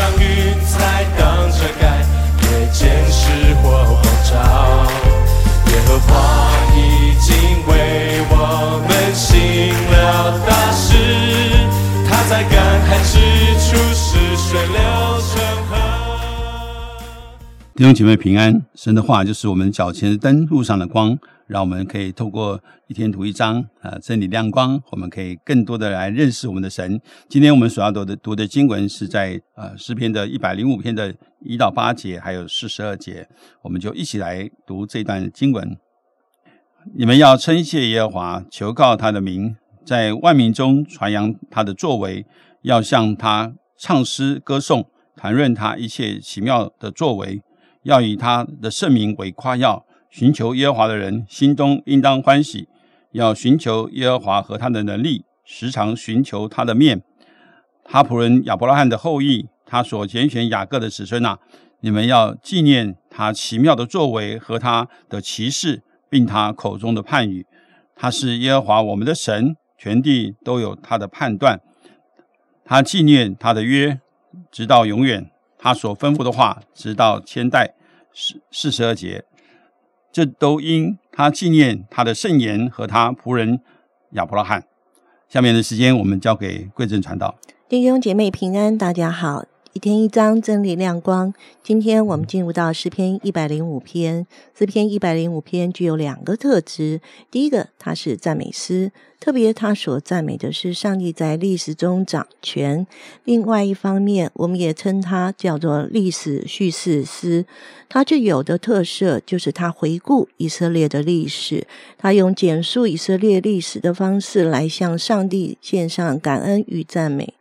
像云彩等着盖，夜间是火光照。耶和华已经为我们行了大事，他在干旱之处使水流。弟兄姐妹平安，神的话就是我们脚前的灯，路上的光，让我们可以透过一天读一章啊，真理亮光，我们可以更多的来认识我们的神。今天我们所要读的读的经文是在呃诗篇的一百零五篇的一到八节，还有四十二节，我们就一起来读这段经文。你们要称谢耶和华，求告他的名，在万民中传扬他的作为，要向他唱诗歌颂，谈论他一切奇妙的作为，要以他的圣名为夸耀。寻求耶和华的人，心中应当欢喜。要寻求耶和华和他的能力，时常寻求他的面。哈普人亚伯拉罕的后裔，他所拣选雅各的子孙啊，你们要纪念他奇妙的作为和他的奇事，并他口中的判语。他是耶和华我们的神，全地都有他的判断。他纪念他的约，直到永远；他所吩咐的话，直到千代。四四十二节，这都因他纪念他的圣言和他仆人亚伯拉罕。下面的时间，我们交给贵正传道。弟兄姐妹平安，大家好。一天一章，真理亮光。今天我们进入到诗篇一百零五篇。诗篇一百零五篇具有两个特质：第一个，它是赞美诗，特别它所赞美的是上帝在历史中掌权；另外一方面，我们也称它叫做历史叙事诗。它具有的特色就是它回顾以色列的历史，它用简述以色列历史的方式来向上帝献上感恩与赞美。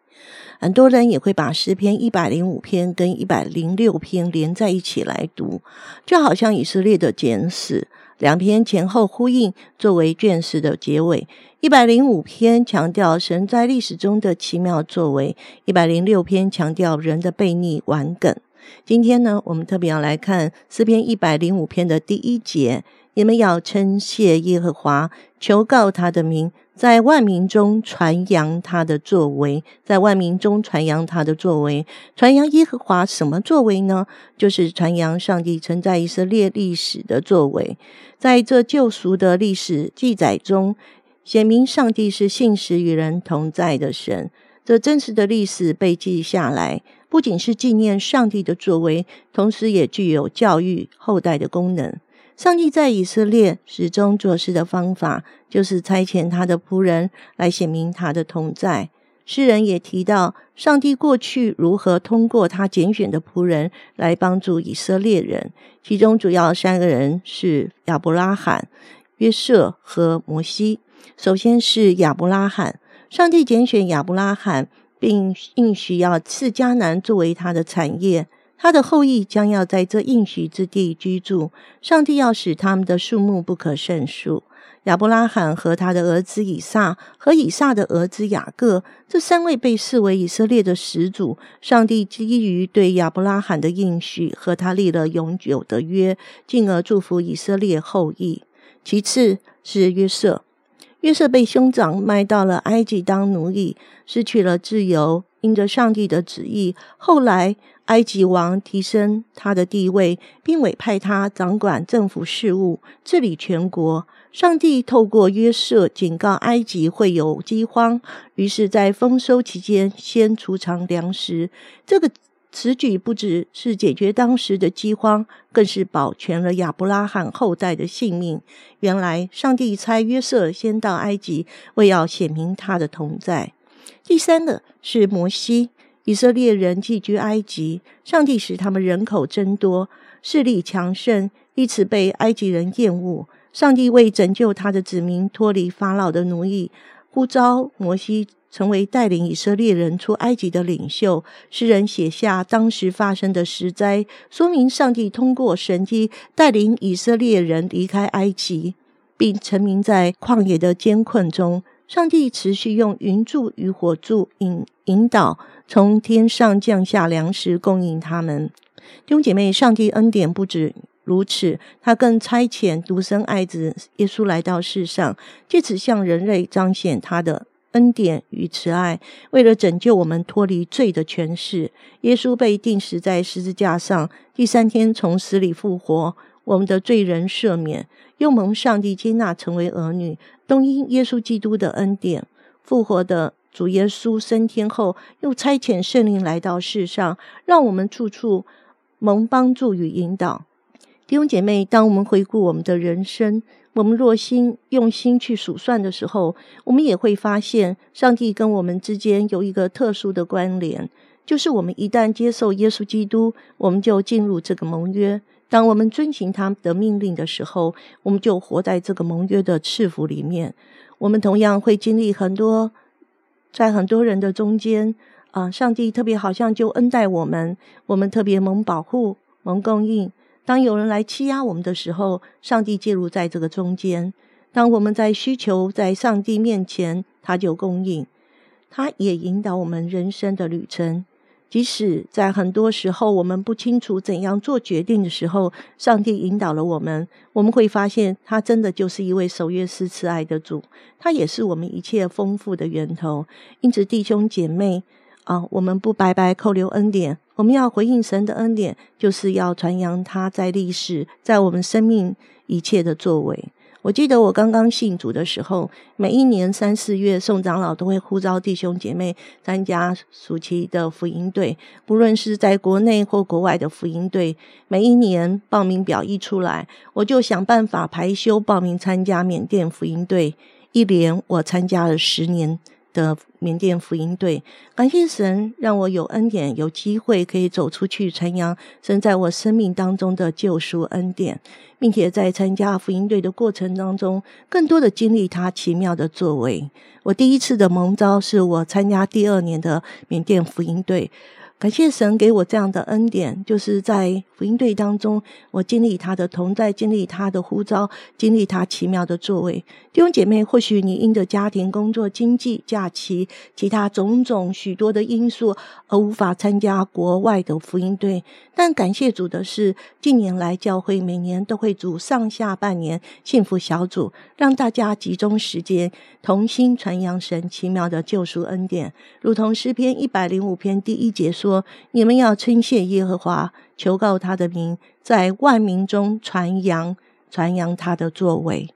很多人也会把诗篇一百零五篇跟一百零六篇连在一起来读，就好像以色列的简史，两篇前后呼应，作为卷史的结尾。一百零五篇强调神在历史中的奇妙作为，一百零六篇强调人的悖逆顽梗。今天呢，我们特别要来看诗篇一百零五篇的第一节。你们要称谢耶和华，求告他的名，在万民中传扬他的作为，在万民中传扬他的作为，传扬耶和华什么作为呢？就是传扬上帝存在以色列历史的作为，在这救赎的历史记载中，显明上帝是信实与人同在的神。这真实的历史被记下来，不仅是纪念上帝的作为，同时也具有教育后代的功能。上帝在以色列始终做事的方法，就是差遣他的仆人来显明他的同在。诗人也提到，上帝过去如何通过他拣选的仆人来帮助以色列人，其中主要三个人是亚伯拉罕、约瑟和摩西。首先是亚伯拉罕，上帝拣选亚伯拉罕，并应许要赐迦南作为他的产业。他的后裔将要在这应许之地居住，上帝要使他们的数目不可胜数。亚伯拉罕和他的儿子以撒和以撒的儿子雅各这三位被视为以色列的始祖。上帝基于对亚伯拉罕的应许，和他立了永久的约，进而祝福以色列后裔。其次是约瑟，约瑟被兄长卖到了埃及当奴隶，失去了自由。因着上帝的旨意，后来。埃及王提升他的地位，并委派他掌管政府事务，治理全国。上帝透过约瑟警告埃及会有饥荒，于是，在丰收期间先储藏粮食。这个此举不只是解决当时的饥荒，更是保全了亚伯拉罕后代的性命。原来，上帝差约瑟先到埃及，为要显明他的同在。第三个是摩西。以色列人寄居埃及，上帝使他们人口增多，势力强盛，因此被埃及人厌恶。上帝为拯救他的子民脱离法老的奴役，呼召摩西成为带领以色列人出埃及的领袖。诗人写下当时发生的实灾，说明上帝通过神迹带领以色列人离开埃及，并沉迷在旷野的艰困中。上帝持续用云柱与火柱引引导，从天上降下粮食供应他们。弟兄姐妹，上帝恩典不止如此，他更差遣独生爱子耶稣来到世上，借此向人类彰显他的恩典与慈爱，为了拯救我们脱离罪的权势，耶稣被钉死在十字架上，第三天从死里复活，我们的罪人赦免，又蒙上帝接纳成为儿女，都因耶稣基督的恩典。复活的主耶稣升天后，又差遣圣灵来到世上，让我们处处蒙帮助与引导。弟兄姐妹，当我们回顾我们的人生，我们若心用心去数算的时候，我们也会发现，上帝跟我们之间有一个特殊的关联，就是我们一旦接受耶稣基督，我们就进入这个盟约。当我们遵行他的命令的时候，我们就活在这个盟约的赐福里面。我们同样会经历很多，在很多人的中间，啊，上帝特别好像就恩待我们，我们特别蒙保护、蒙供应。当有人来欺压我们的时候，上帝介入在这个中间；当我们在需求在上帝面前，他就供应，他也引导我们人生的旅程。即使在很多时候我们不清楚怎样做决定的时候，上帝引导了我们，我们会发现他真的就是一位守约施慈爱的主，他也是我们一切丰富的源头。因此，弟兄姐妹。啊，我们不白白扣留恩典，我们要回应神的恩典，就是要传扬他在历史、在我们生命一切的作为。我记得我刚刚信主的时候，每一年三四月，宋长老都会呼召弟兄姐妹参加暑期的福音队，不论是在国内或国外的福音队。每一年报名表一出来，我就想办法排休报名参加缅甸福音队。一连我参加了十年。的缅甸福音队，感谢神让我有恩典，有机会可以走出去传扬生在我生命当中的救赎恩典，并且在参加福音队的过程当中，更多的经历他奇妙的作为。我第一次的蒙召是我参加第二年的缅甸福音队。感谢神给我这样的恩典，就是在福音队当中，我经历他的同在，经历他的呼召，经历他奇妙的作为。弟兄姐妹，或许你因着家庭、工作、经济、假期、其他种种许多的因素而无法参加国外的福音队，但感谢主的是，近年来教会每年都会组上下半年幸福小组，让大家集中时间，同心传扬神奇妙的救赎恩典，如同诗篇一百零五篇第一节说。说你们要称谢耶和华，求告他的名，在万民中传扬传扬他的作为。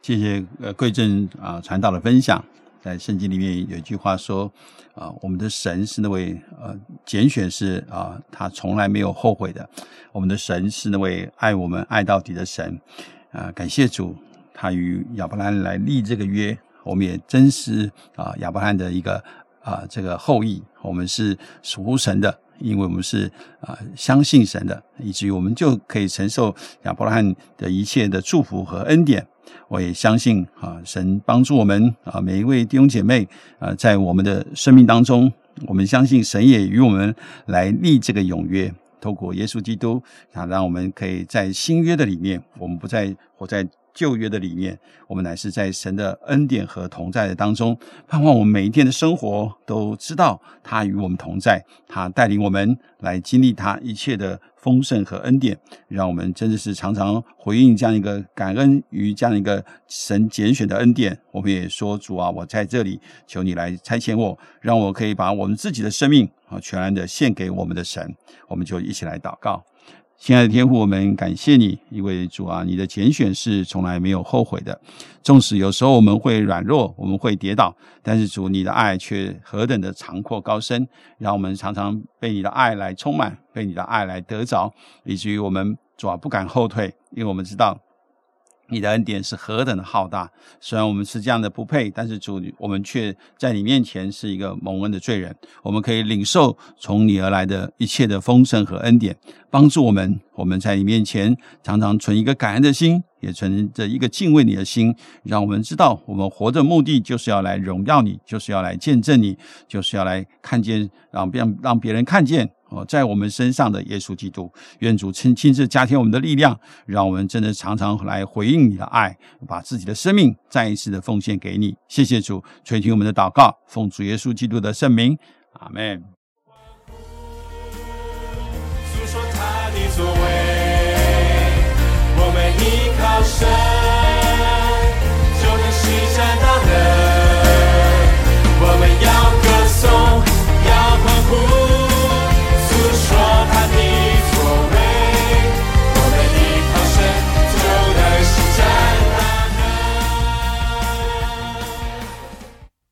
谢谢呃贵正啊传道的分享。在圣经里面有一句话说啊，我们的神是那位呃拣选是啊，他从来没有后悔的。我们的神是那位爱我们爱到底的神啊，感谢主，他与亚伯兰来立这个约，我们也真实啊亚伯兰的一个。啊，这个后裔，我们是属神的，因为我们是啊相信神的，以至于我们就可以承受亚伯拉罕的一切的祝福和恩典。我也相信啊，神帮助我们啊，每一位弟兄姐妹啊，在我们的生命当中，我们相信神也与我们来立这个永约，透过耶稣基督啊，让我们可以在新约的里面，我们不再活在。旧约的理念，我们乃是在神的恩典和同在的当中，盼望我们每一天的生活都知道他与我们同在，他带领我们来经历他一切的丰盛和恩典，让我们真的是常常回应这样一个感恩于这样一个神拣选的恩典。我们也说主啊，我在这里求你来差遣我，让我可以把我们自己的生命啊全然的献给我们的神。我们就一起来祷告。亲爱的天父，我们感谢你，因为主啊，你的拣选是从来没有后悔的。纵使有时候我们会软弱，我们会跌倒，但是主，你的爱却何等的长阔高深，让我们常常被你的爱来充满，被你的爱来得着，以至于我们主啊不敢后退，因为我们知道。你的恩典是何等的浩大！虽然我们是这样的不配，但是主，我们却在你面前是一个蒙恩的罪人。我们可以领受从你而来的一切的丰盛和恩典，帮助我们。我们在你面前常常存一个感恩的心，也存着一个敬畏你的心，让我们知道我们活的目的就是要来荣耀你，就是要来见证你，就是要来看见，让别让别人看见。哦，在我们身上的耶稣基督，愿主亲亲自加添我们的力量，让我们真的常常来回应你的爱，把自己的生命再一次的奉献给你。谢谢主垂听我们的祷告，奉主耶稣基督的圣名，阿门。诉说他的作为，我们依靠神